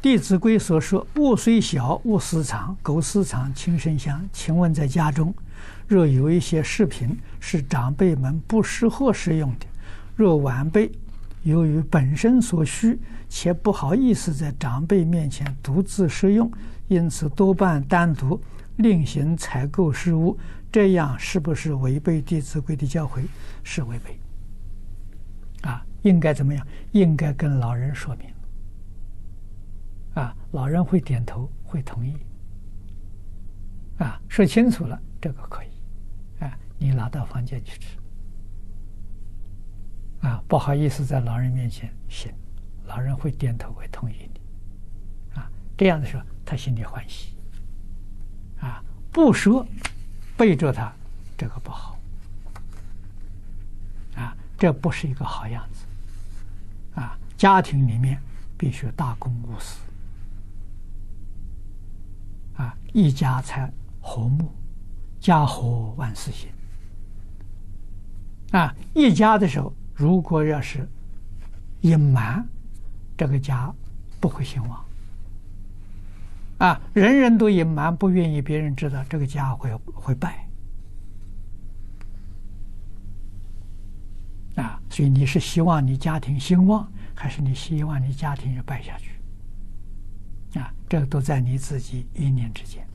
弟子规》所说：“物虽小，勿私藏；苟私藏，亲生香。”请问在家中，若有一些饰品是长辈们不适合使用的，若晚辈由于本身所需，且不好意思在长辈面前独自使用，因此多半单独另行采购饰物，这样是不是违背《弟子规》的教诲？是违背。啊，应该怎么样？应该跟老人说明。啊，老人会点头，会同意。啊，说清楚了，这个可以。啊，你拿到房间去吃。啊，不好意思，在老人面前行，老人会点头，会同意你。啊，这样的时候，他心里欢喜。啊，不说，背着他，这个不好。啊，这不是一个好样子。啊，家庭里面必须大公无私。一家才和睦，家和万事兴。啊，一家的时候，如果要是隐瞒，这个家不会兴旺。啊，人人都隐瞒，不愿意别人知道，这个家会会败。啊，所以你是希望你家庭兴旺，还是你希望你家庭要败下去？这个都在你自己一念之间。